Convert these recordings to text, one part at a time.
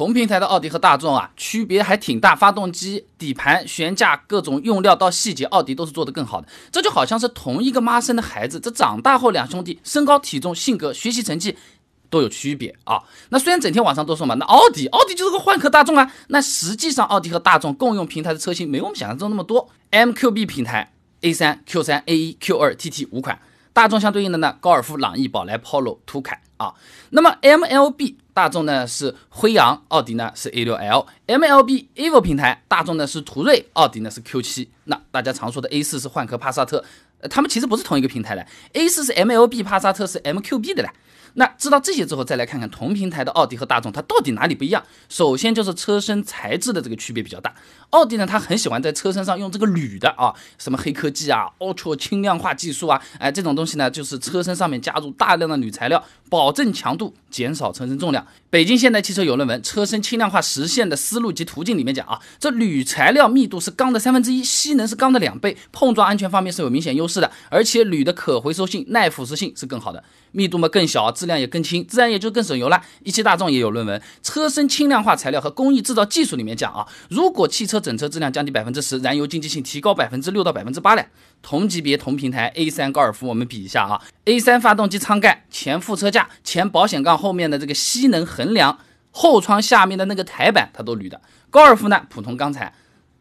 同平台的奥迪和大众啊，区别还挺大，发动机、底盘、悬架各种用料到细节，奥迪都是做得更好的。这就好像是同一个妈生的孩子，这长大后两兄弟身高、体重、性格、学习成绩都有区别啊。那虽然整天网上都说嘛，那奥迪，奥迪就是个换壳大众啊，那实际上奥迪和大众共用平台的车型没我们想象中那么多。MQB 平台 A3、Q3、A1、Q2、TT 五款，大众相对应的呢，高尔夫、朗逸、宝来、Polo、途凯啊。那么 MLB 大众呢是辉昂，奥迪呢是 A6L；MLB Evo 平台，大众呢是途锐，奥迪呢是 Q7。那大家常说的 A4 是换壳帕萨特，呃，他们其实不是同一个平台的，A4 是 MLB，帕萨特是 MQB 的嘞。那知道这些之后，再来看看同平台的奥迪和大众，它到底哪里不一样？首先就是车身材质的这个区别比较大。奥迪呢，它很喜欢在车身上用这个铝的啊，什么黑科技啊、Ultra 轻量化技术啊，哎，这种东西呢，就是车身上面加入大量的铝材料，保证强度，减少车身重量。北京现代汽车有论文《车身轻量化实现的思路及途径》里面讲啊，这铝材料密度是钢的三分之一，吸能是钢的两倍，碰撞安全方面是有明显优势的，而且铝的可回收性、耐腐蚀性是更好的，密度嘛更小，质量也更轻，自然也就更省油了。一汽大众也有论文《车身轻量化材料和工艺制造技术》里面讲啊，如果汽车整车质量降低百分之十，燃油经济性提高百分之六到百分之八嘞。同级别同平台 A3 高尔夫，我们比一下啊。A3 发动机舱盖、前副车架、前保险杠后面的这个吸能横梁、后窗下面的那个台板，它都铝的。高尔夫呢，普通钢材，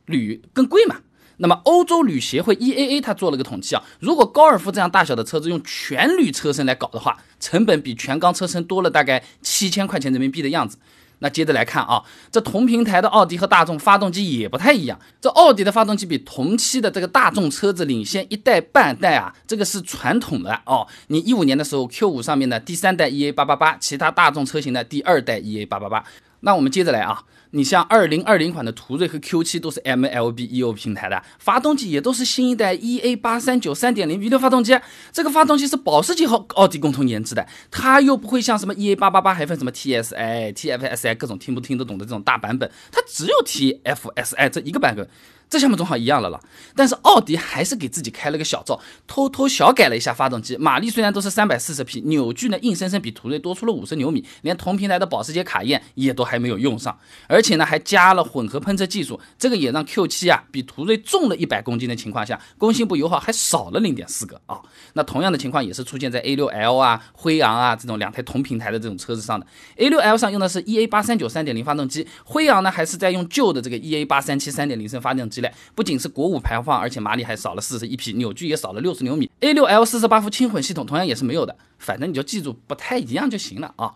铝更贵嘛。那么欧洲铝协会 EAA 它做了个统计啊，如果高尔夫这样大小的车子用全铝车身来搞的话，成本比全钢车身多了大概七千块钱人民币的样子。那接着来看啊，这同平台的奥迪和大众发动机也不太一样。这奥迪的发动机比同期的这个大众车子领先一代半代啊，这个是传统的哦。你一五年的时候，Q5 上面的第三代 EA 八八八，其他大众车型的第二代 EA 八八八。那我们接着来啊。你像二零二零款的途锐和 Q 七都是 MLB EO 平台的，发动机也都是新一代 EA 八三九三点零 V 六发动机。这个发动机是保时捷和奥迪共同研制的，它又不会像什么 EA 八八八还分什么 TSI、TFSI 各种听不听得懂的这种大版本，它只有 TFSI 这一个版本。这下面总好一样了了，但是奥迪还是给自己开了个小灶，偷偷小改了一下发动机，马力虽然都是三百四十匹，扭矩呢硬生生比途锐多出了五十牛米，连同平台的保时捷卡宴也都还没有用上，而且呢还加了混合喷射技术，这个也让 Q7 啊比途锐重了一百公斤的情况下，工信部油耗还少了零点四个啊。那同样的情况也是出现在 A6L 啊、辉昂啊这种两台同平台的这种车子上的，A6L 上用的是 EA 八三九三点零发动机，辉昂呢还是在用旧的这个 EA 八三七三点零升发动机。不仅是国五排放，而且马力还少了四十一匹，扭矩也少了六十牛米。A 六 L 四十八伏轻混系统同样也是没有的，反正你就记住不太一样就行了啊。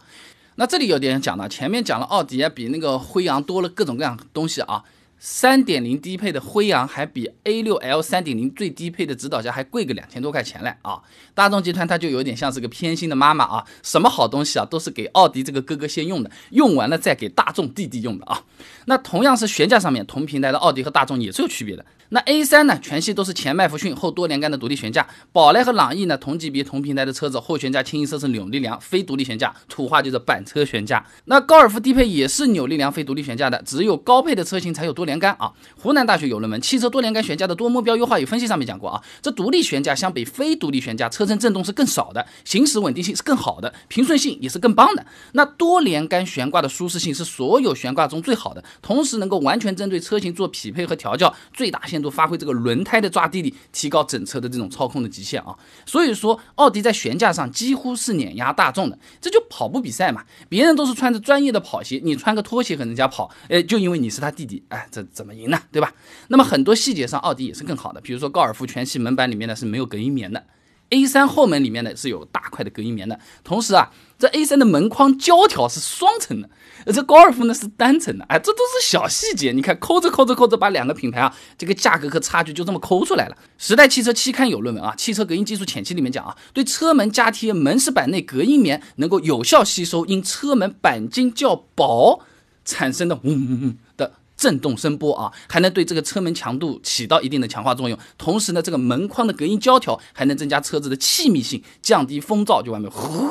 那这里有点讲了，前面讲了奥迪啊比那个辉昂多了各种各样东西啊。三点零低配的辉昂还比 A 六 L 三点零最低配的指导价还贵个两千多块钱嘞啊！大众集团它就有点像是个偏心的妈妈啊，什么好东西啊都是给奥迪这个哥哥先用的，用完了再给大众弟弟用的啊。那同样是悬架上面同平台的奥迪和大众也是有区别的。那 A3 呢，全系都是前麦弗逊后多连杆的独立悬架。宝来和朗逸呢，同级别同平台的车子，后悬架清一色是扭力梁，非独立悬架，土话就是板车悬架。那高尔夫低配也是扭力梁非独立悬架的，只有高配的车型才有多连连杆啊。湖南大学有论文《汽车多连杆悬架的多目标优化与分析》上面讲过啊，这独立悬架相比非独立悬架，车身震动是更少的，行驶稳定性是更好的，平顺性也是更棒的。那多连杆悬挂的舒适性是所有悬挂中最好的，同时能够完全针对车型做匹配和调教，最大限。度发挥这个轮胎的抓地力，提高整车的这种操控的极限啊！所以说，奥迪在悬架上几乎是碾压大众的。这就跑步比赛嘛，别人都是穿着专业的跑鞋，你穿个拖鞋和人家跑，哎，就因为你是他弟弟，哎，这怎么赢呢？对吧？那么很多细节上，奥迪也是更好的，比如说高尔夫全系门板里面呢是没有隔音棉的。A3 后门里面呢是有大块的隔音棉的，同时啊，这 A3 的门框胶条是双层的，这高尔夫呢是单层的，哎，这都是小细节。你看抠着抠着抠着，把两个品牌啊这个价格和差距就这么抠出来了。时代汽车期刊有论文啊，《汽车隔音技术浅期》里面讲啊，对车门加贴门饰板内隔音棉，能够有效吸收因车门钣金较薄产生的嗡嗡嗡的。震动声波啊，还能对这个车门强度起到一定的强化作用。同时呢，这个门框的隔音胶条还能增加车子的气密性，降低风噪，就完美呼，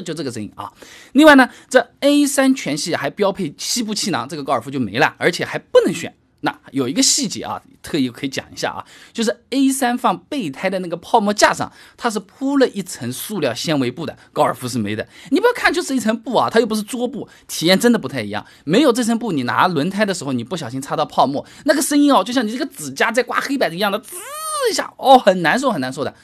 就这个声音啊。另外呢，这 A 三全系还标配膝部气囊，这个高尔夫就没了，而且还不能选那有一个细节啊，特意可以讲一下啊，就是 A 三放备胎的那个泡沫架上，它是铺了一层塑料纤维布的，高尔夫是没的。你不要看就是一层布啊，它又不是桌布，体验真的不太一样。没有这层布，你拿轮胎的时候，你不小心擦到泡沫，那个声音哦，就像你这个指甲在刮黑板一样的，滋一下，哦，很难受，很难受的。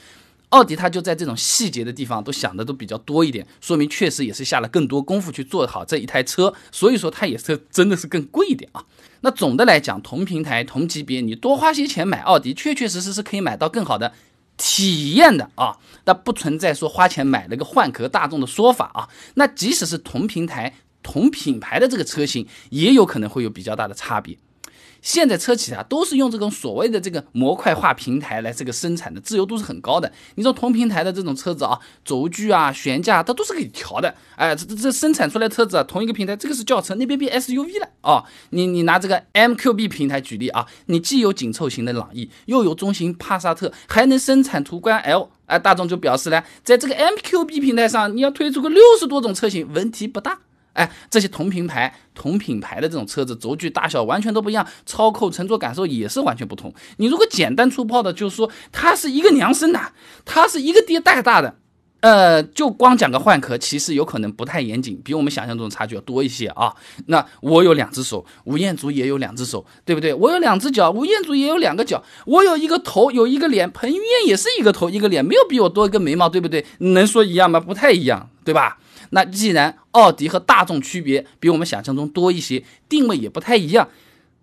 奥迪它就在这种细节的地方都想的都比较多一点，说明确实也是下了更多功夫去做好这一台车，所以说它也是真的是更贵一点啊。那总的来讲，同平台同级别，你多花些钱买奥迪，确确实实是可以买到更好的体验的啊。那不存在说花钱买了个换壳大众的说法啊。那即使是同平台同品牌的这个车型，也有可能会有比较大的差别。现在车企啊都是用这种所谓的这个模块化平台来这个生产的，自由度是很高的。你说同平台的这种车子啊，轴距啊、悬架它都是可以调的。哎，这这这生产出来车子啊，同一个平台，这个是轿车，那边变 SUV 了啊。你你拿这个 MQB 平台举例啊，你既有紧凑型的朗逸，又有中型帕萨特，还能生产途观 L。哎，大众就表示呢，在这个 MQB 平台上，你要推出个六十多种车型，问题不大。哎，这些同品牌、同品牌的这种车子，轴距大小完全都不一样，操控、乘坐感受也是完全不同。你如果简单粗暴的就是说它是一个娘生的，它是一个爹带大的，呃，就光讲个换壳，其实有可能不太严谨，比我们想象中的差距要多一些啊。那我有两只手，吴彦祖也有两只手，对不对？我有两只脚，吴彦祖也有两个脚，我有一个头，有一个脸，彭于晏也是一个头一个脸，没有比我多一个眉毛，对不对？能说一样吗？不太一样，对吧？那既然奥迪和大众区别比我们想象中多一些，定位也不太一样，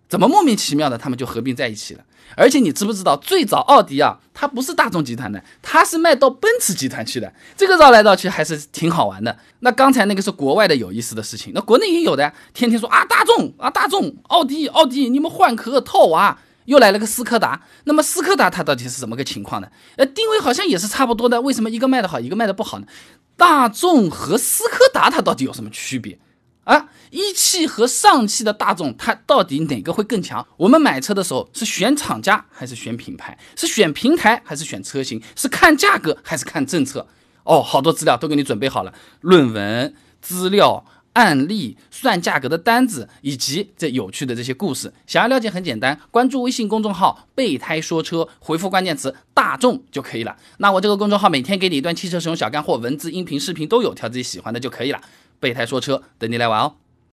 怎么莫名其妙的他们就合并在一起了？而且你知不知道，最早奥迪啊，它不是大众集团的，它是卖到奔驰集团去的。这个绕来绕去还是挺好玩的。那刚才那个是国外的有意思的事情，那国内也有的，天天说啊大众啊大众，奥迪奥迪，你们换壳套娃，又来了个斯柯达。那么斯柯达它到底是怎么个情况呢？呃，定位好像也是差不多的，为什么一个卖的好，一个卖的不好呢？大众和斯柯达它到底有什么区别啊？一汽和上汽的大众它到底哪个会更强？我们买车的时候是选厂家还是选品牌？是选平台还是选车型？是看价格还是看政策？哦，好多资料都给你准备好了，论文资料。案例算价格的单子，以及这有趣的这些故事，想要了解很简单，关注微信公众号“备胎说车”，回复关键词“大众”就可以了。那我这个公众号每天给你一段汽车使用小干货，文字、音频、视频都有，挑自己喜欢的就可以了。备胎说车，等你来玩哦。